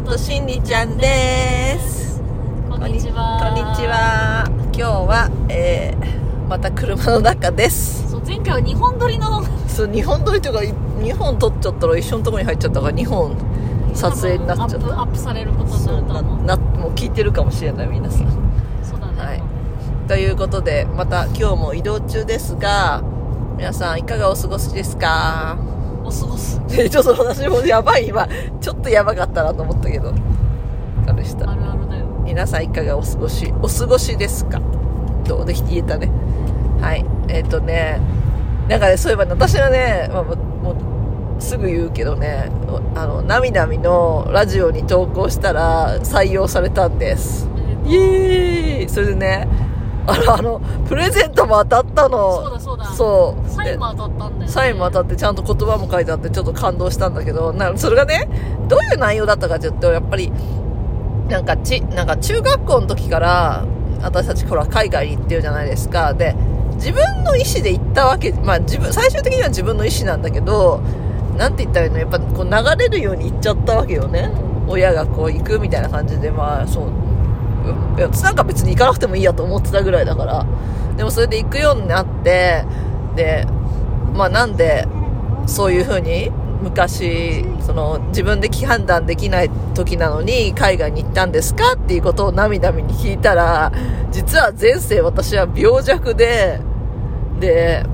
ーとしんりちゃんです。こんにちは。こんにちは。今日は、えー、また車の中です。そう前回は2本撮りのそう2本撮りというか2本撮っちゃったら一緒のとこに入っちゃったから2本撮影になっちゃった。アップアップされることになるとな思う。なもう聞いてるかもしれない皆さん。そうだね、はい。ということでまた今日も移動中ですが皆さんいかがお過ごしですか？お過ごすえちょっと私もやばい。今ちょっとやばかったなと思ったけど。あれしたあるあるだよ。皆さんいかがお過ごしお過ごしですか？どうで言えたね。はい。えっ、とねなんかねそういえばね私はね、まあ、もうすぐ言うけどねあのなみなみのラジオに投稿したら採用されたんです。イエーイ。それでねあのあのプレゼントも当たったの。そうだそうだそう。サインも当たったんだよ、ね、サインも当たってちゃんと言葉も書いてあってちょっと感動したんだけどなそれがねどういう内容だったかというとやっぱりなんかちなんか中学校の時から私たちほら海外に行ってるじゃないですか。で自分の意思で行ったわけまあ自分最終的には自分の意思なんだけどなんて言ったらいいの？やっぱこう流れるように行っちゃったわけよね。親がこう行くみたいな感じでまあそう。いや私なんか別に行かなくてもいいやと思ってたぐらいだから。でもそれで行くようになってでまあなんでそういう風に昔その自分で判断できない時なのに海外に行ったんですか？っていうことを涙目に聞いたら実は前世私は病弱でで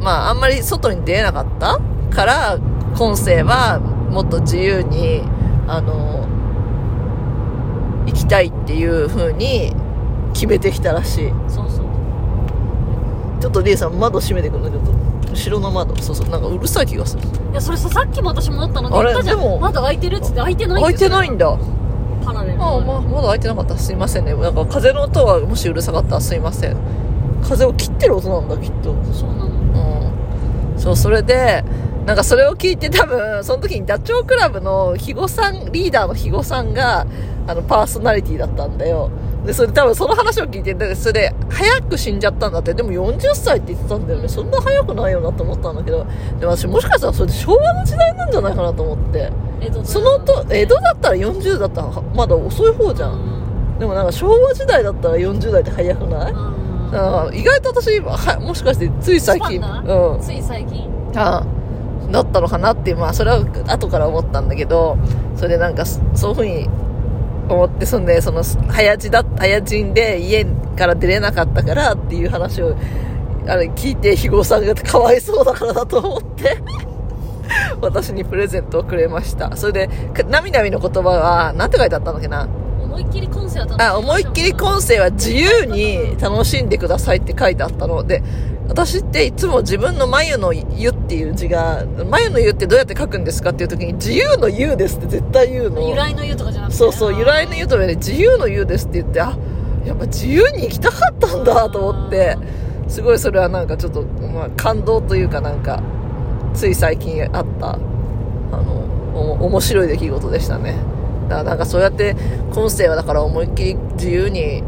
まああんまり外に出れなかった？から今世はもっと自由にあの行きたいっていう風に決めてきたらしい。そうそう。ちょっとリエさん窓閉めてくんだけど後ろの窓。そうそうなんかうるさい気がする。いやそれささっきも私も思ったのにあれ言ったじゃん。でもまだ開いてるっつって開いてない開いてないんだ。パラレルああ、まあ、まだ開いてなかった。すいませんね。なんか風の音がもしうるさかったらすいません。風を切ってる音なんだきっと。そうなの。うん。そうそれでなんかそれを聞いて多分その時にダチョウ倶楽部の肥後さんリーダーの肥後さんがあのパーソナリティだったんだよでそれで多分その話を聞いてでそれで早く死んじゃったんだって。でも40歳って言ってたんだよね。そんな早くないよなと思ったんだけど。でも私もしかしたらそれで昭和の時代なんじゃないかなと思って。そのと江戸だったら40だったらまだ遅い方じゃん。ん。でもなんか昭和時代だったら40代って早くない？意外と私今はもしかしてつい最近。うん。つい最近？ああだったのかなっていうまあそれは後から思ったんだけど。それでなんかそそういうふうに思ってそんでその早死だ早死んで家から出れなかったからっていう話をあれ聞いて肥後さんがかわいそうだからだと思って 私にプレゼントをくれました。それでかなみなみの言葉は何て書いてあったんだっけな？思いっきり今世は楽しみましょう。あ思いっきり今世は自由に楽しんでくださいって書いてあったの。で私っていつも自分の眉の湯っていう字が眉の湯ってどうやって書くんですかっていう時に自由の湯ですって絶対言うの。由来の湯とかじゃなくて。そうそう由来の湯とかで自由の湯ですって言ってあやっぱ自由に行きたかったんだと思って。すごいそれはなんかちょっと、まあ、感動というかなんかつい最近あったあのお面白い出来事でしたね。だからなんかそうやって今世はだから思いっきり自由に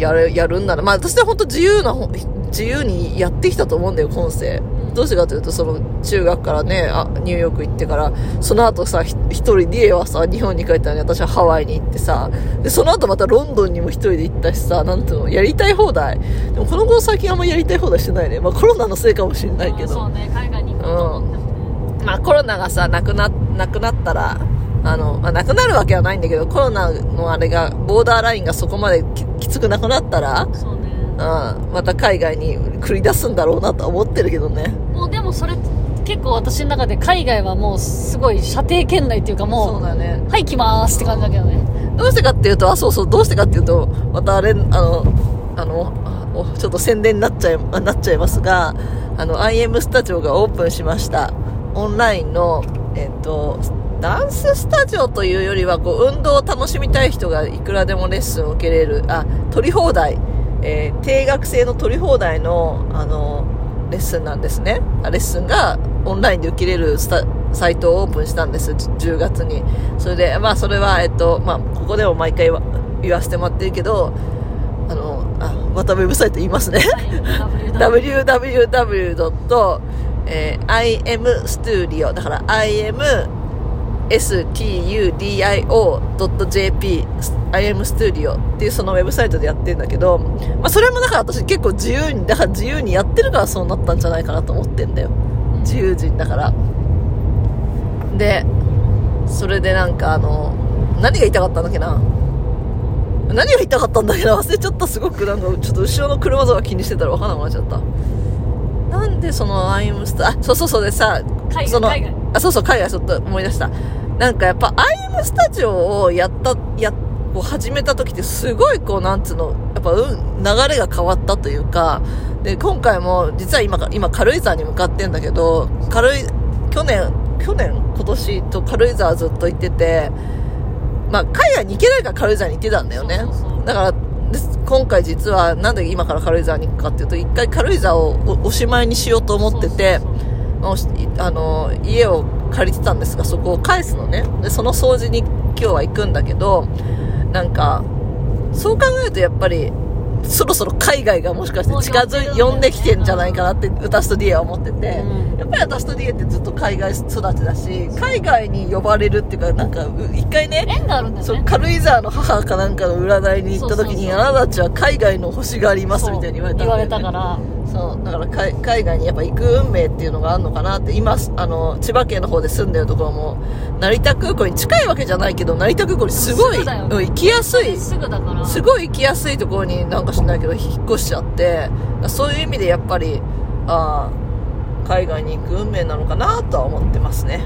やるやるんならまあ私は本当自由なほ自由にやってきたと思うんだよ今世。どうしてかというとその中学からねあニューヨーク行ってからその後さひ一人リエはさ日本に帰ったのに私はハワイに行ってさでその後またロンドンにも一人で行ったしさなんていうのやりたい放題。でもこの子最近あんまやりたい放題してないね。まあコロナのせいかもしれないけど。そうね海外に行こうと思ってもね。まあコロナがさなくななくなったらあの、まあ、なくなるわけはないんだけどコロナのあれがボーダーラインがそこまでききつくなくなったらそうまた海外に繰り出すんだろうなとは思ってるけどね。もうでもそれ結構私の中で海外はもうすごい射程圏内っていうかそうもうだね。はい来まーすって感じだけどね。どうしてかっていうとあそうそうどうしてかっていうとまたあれあのあのおちょっと宣伝になっちゃいなっちゃいますがあの IM スタジオがオープンしました。オンラインのえっとダンススタジオというよりはこう運動を楽しみたい人がいくらでもレッスンを受けれるあ取り放題えー定額制の取り放題の、あの、レッスンなんですね。あレッスンがオンラインで受けれるサイトをオープンしたんです、10月に。それで、まあ、それは、えっと、まあ、ここでも毎回は言わせてもらってるけど、あの、あ、またウェブサイト言いますね。www. えー imstudio だから im studio.jp IM Studio っていうそのウェブサイトでやってるんだけど、まあそれもだから私結構自由に、だから自由にやってるからそうなったんじゃないかなと思ってんだよ。自由人だから。で、それでなんかあの、何が言いたかったんだっけな何が言いたかったんだっけな忘れちゃった。すごくなんかちょっと後ろの車とか気にしてたら分からなくなっちゃった。なんでそのアイムスタあ、そうそうそうでさ、海外そのあ、そうそう、海外ちょっと思い出した。なんかやっぱ、アイムスタジオをやった、や、こう始めた時ってすごいこう、なんつうの、やっぱ、うん、流れが変わったというか、で、今回も、実は今か、今軽井沢に向かってんだけど、軽い、去年、去年今年と軽井沢ずっと行ってて、まあ、海外に行けないから軽井沢に行ってたんだよね。そうそうそうだから、です今回実は、なんで今から軽井沢に行くかっていうと、一回軽井沢をおおしまいにしようと思ってて、そうそうそうもうしあの家を借りてたんですがそこを返すのね。でその掃除に今日は行くんだけどなんかそう考えるとやっぱりそろそろ海外がもしかして近づい呼んできてんじゃないかなって私とディエは思ってて、うん。やっぱり私とディエってずっと海外育ちだし海外に呼ばれるっていうかなんかう一回ね軽井沢の母かなんかの占いに行った時にあなたたちは海外の星がありますみたいに言われたね、言われたからそう、だから海海外にやっぱ行く運命っていうのがあるのかなって、今、あの、千葉県の方で住んでるところも、成田空港に近いわけじゃないけど、成田空港にすごい、行きやすい、すぐだからすごい行きやすいところになんかしないけど、引っ越しちゃって、そういう意味でやっぱり、ああ、海外に行く運命なのかなとは思ってますね。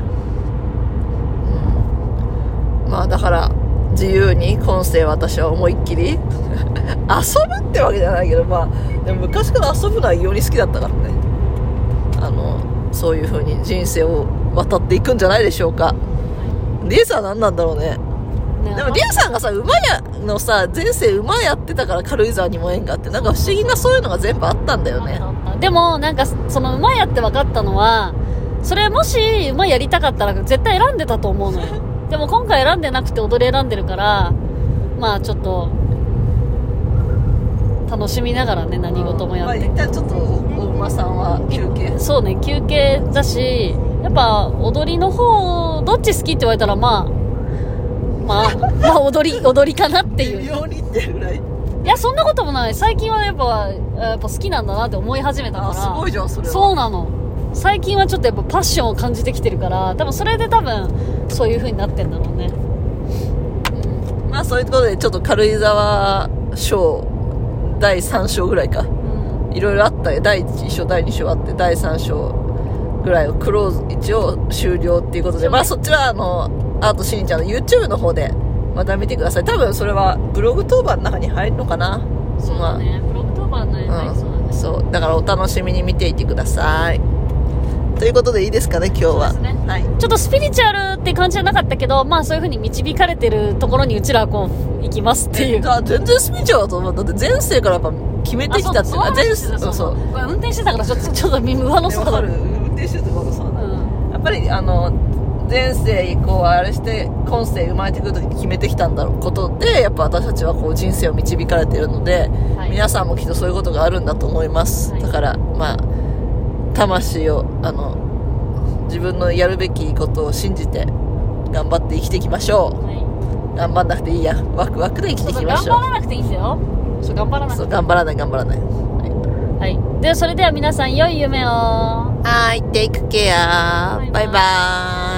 うん。まあだから、自由に今世私は思いっきり 遊ぶってわけじゃないけど、まあ、でも昔から遊ぶのは異様に好きだったからね。あの、そういう風に人生を渡っていくんじゃないでしょうか。リエさんは何なんだろうね。ねでもリエさんがさ、馬やのさ、前世馬やってたから軽井沢にも縁があって、なんか不思議なそういうのが全部あったんだよね。でもなんかその馬やって分かったのはそれもし馬やりたかったら絶対選んでたと思うのよ でも今回選んでなくて踊り選んでるからまあちょっと楽しみながらね何事もやってまあ、ちょっとお馬さんは休憩。そうね休憩だしやっぱ踊りの方どっち好きって言われたらまあまあまあ踊り 踊りかなっていう微妙にってぐらい。いやそんなこともない最近はやっぱやっぱ好きなんだなって思い始めたからあ、すごいじゃん、それは。そうなの最近はちょっとやっぱパッションを感じてきてるから多分それで多分そういう風になってんだろうねまあそういうことで、ちょっと軽井沢賞、第3章ぐらいか。うんいろいろあったよ。第1章、第2章あって、第3章ぐらいをクローズ、一応終了っていうことで、まあそっちはあの、アートしんちゃんの YouTube の方で、また見てください。多分それはブログ当番の中に入るのかなそうだねブログ当番のやうんつそうだねそう。だからお楽しみに見ていてください。ということでいいですかね、今日は。ね。はい。ちょっとスピリチュアルって感じじゃなかったけどまあそういう風に導かれてるところにうちらはこう行きますっていう。全然スピーチュアルだと思う。だって前世からやっぱ決めてきたっていうああ前世、そう。そう運転してたからちょっとちょっと耳上の空だ運転してるところそうんやっぱりあの前世以降あれして今世生まれてくる時に決めてきたんだろうことでやっぱ私たちはこう人生を導かれているので、はい。皆さんもきっとそういうことがあるんだと思います、はい。だからまあ魂をあの自分のやるべきことを信じて頑張って生きていきましょはう頑張んなくていいや。ワクワクで生きていきましょ頑張らなくていいんだよ。そう頑張らうなそう頑張らない頑張らない。はい。ではそれでは皆さん良い夢を。はい。Take care バイバイ。バイバイ